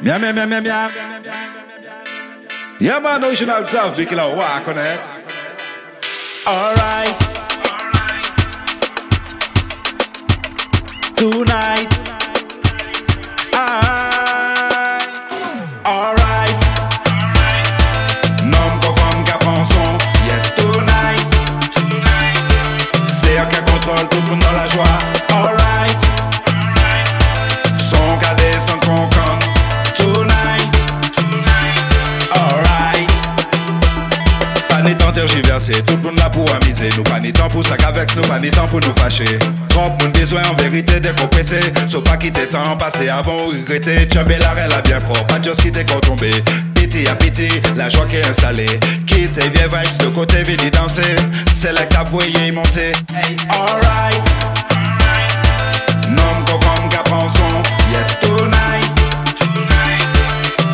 Miam, miam, miam, miam, miam. Yeah, man, original Zav, big killer, walk on it. Alright. Tonight. Tout le monde là pour amuser. Nous pas ni temps pour ça qu'avec nous, pas ni temps pour nous fâcher. Trop monde besoin en vérité décompresser. Sauf pas quitter temps passé avant ou regretter. Tchambé la a bien fort, pas juste quitter quand tomber. Piti à piti, la joie qui est installée. Quitte et vieilles vibes de côté, venez danser. C'est là que ta voyez monter. Alright. Nom qui prend son. Yes, tonight.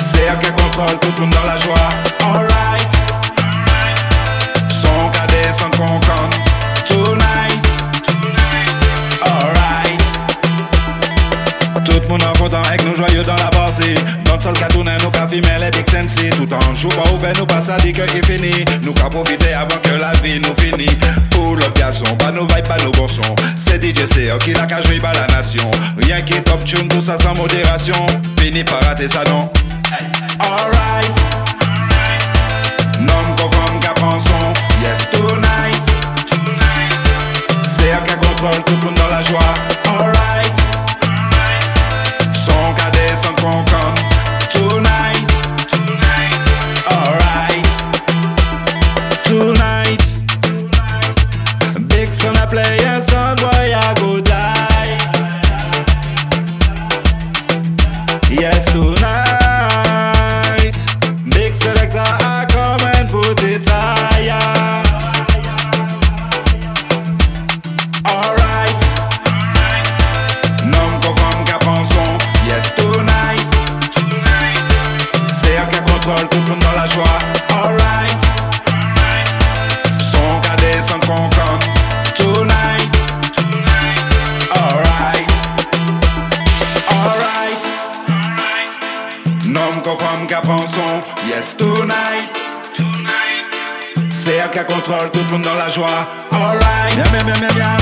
C'est elle qui contrôle tout le monde dans la joie. Alright. Le monde en content avec nous joyeux dans la partie. Notre seul cartoon nous qu'a filmé les big sensi. Tout en joue pas ouvert, nous pas ça dit que il fini. Nous qu'a profiter avant que la vie nous finit. Pour le garçon, pas nos vibes, pas nos bons sons. C'est DJ CR qui n'a qu'à jouer par la nation. Rien qui est top tune, tout ça sans modération. Fini par rater ça non? Alright. Nom qui prend son. Yes, tonight. Elle qui contrôle tout le monde dans la joie. Alright. Sans concon. Tonight. Alright. Tonight. A play and son boy I go die. Yes, tonight. Big come and put it. Contrôle tout le monde dans la joie. Alright. Son cadet sans concon. Tonight. Alright. Alright. Nom qu'on femme qui prend son. Yes, tonight. C'est elle qui contrôle tout le monde dans la joie. Alright. Miam, miam, miam, miam, miam.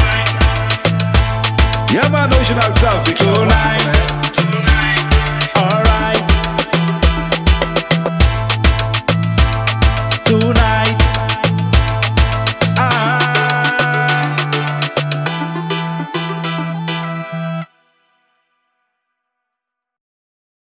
Yeah, man, original Tonight.